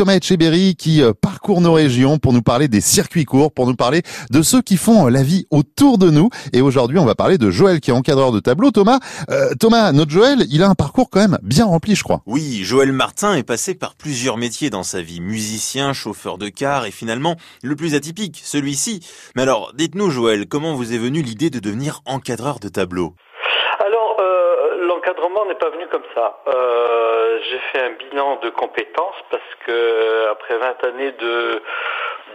Thomas Etcheberry qui euh, parcourt nos régions pour nous parler des circuits courts, pour nous parler de ceux qui font la vie autour de nous. Et aujourd'hui, on va parler de Joël qui est encadreur de tableau. Thomas, euh, Thomas, notre Joël, il a un parcours quand même bien rempli, je crois. Oui, Joël Martin est passé par plusieurs métiers dans sa vie. Musicien, chauffeur de car et finalement, le plus atypique, celui-ci. Mais alors, dites-nous Joël, comment vous est venue l'idée de devenir encadreur de tableau? Alors, euh, l'encadrement n'est pas venu comme ça. Euh, j'ai fait un bilan de compétences parce que après 20 années de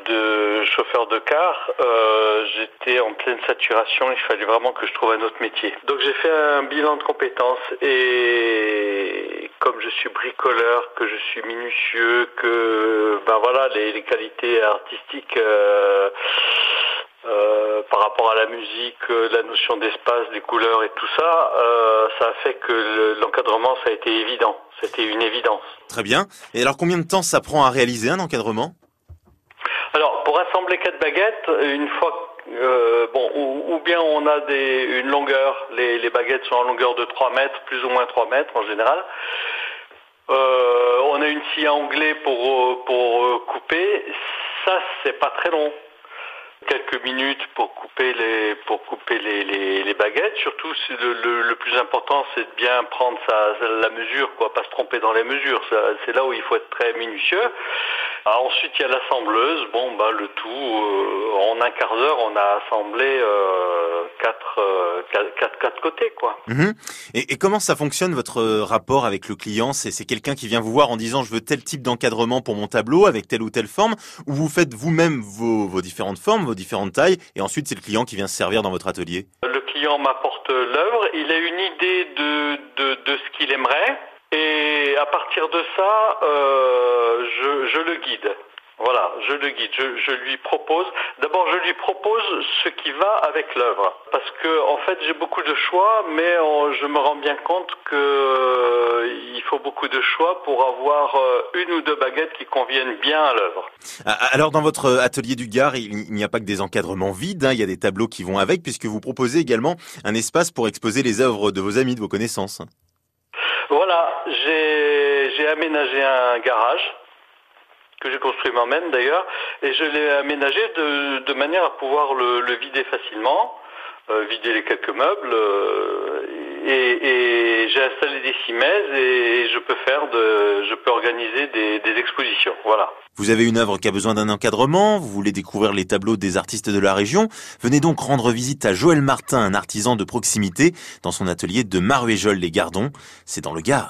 de chauffeur de car, euh, j'étais en pleine saturation. Il fallait vraiment que je trouve un autre métier. Donc j'ai fait un bilan de compétences et comme je suis bricoleur, que je suis minutieux, que ben voilà les, les qualités artistiques. Euh, rapport à la musique, euh, la notion d'espace, des couleurs et tout ça, euh, ça a fait que l'encadrement, ça a été évident. C'était une évidence. Très bien. Et alors combien de temps ça prend à réaliser un encadrement? Alors, pour assembler quatre baguettes, une fois euh, bon, ou, ou, bien on a des, une longueur, les, les, baguettes sont en longueur de 3 mètres, plus ou moins 3 mètres en général. Euh, on a une scie à onglet pour, pour couper. Ça, c'est pas très long quelques minutes pour couper les pour couper les, les, baguettes. Surtout, le, le, le, plus important, c'est de bien prendre sa, la mesure, quoi, pas se tromper dans les mesures. C'est là où il faut être très minutieux. Alors, ensuite, il y a l'assembleuse. Bon, bah le tout euh, en un quart d'heure, on a assemblé euh, quatre, euh, quatre, quatre côtés, quoi. Mmh. Et, et, comment ça fonctionne votre rapport avec le client? C'est quelqu'un qui vient vous voir en disant je veux tel type d'encadrement pour mon tableau avec telle ou telle forme, ou vous faites vous-même vos, vos différentes formes, vos différentes tailles, et ensuite c'est le client qui vient se servir dans votre atelier? Le client m'apporte l'œuvre, il a une idée de, de, de ce qu'il aimerait, et à partir de ça, euh, je, je, le guide. Voilà, je le guide, je, je lui propose. D'abord, je lui propose ce qui va avec l'œuvre, parce que en fait, j'ai beaucoup de choix, mais on, je me rends bien compte que euh, il faut beaucoup de choix pour avoir euh, une ou deux baguettes qui conviennent bien à l'œuvre. Alors, dans votre atelier du Gard, il n'y a pas que des encadrements vides, hein, il y a des tableaux qui vont avec, puisque vous proposez également un espace pour exposer les œuvres de vos amis, de vos connaissances. Voilà, j'ai aménagé un garage que j'ai construit moi-même d'ailleurs, et je l'ai aménagé de, manière à pouvoir le, vider facilement, euh, vider les quelques meubles, euh, et, j'ai installé des cimaises et je peux faire de, je peux organiser des, des expositions, voilà. Vous avez une œuvre qui a besoin d'un encadrement, vous voulez découvrir les tableaux des artistes de la région, venez donc rendre visite à Joël Martin, un artisan de proximité, dans son atelier de Maruéjol les Gardons, c'est dans le Gard.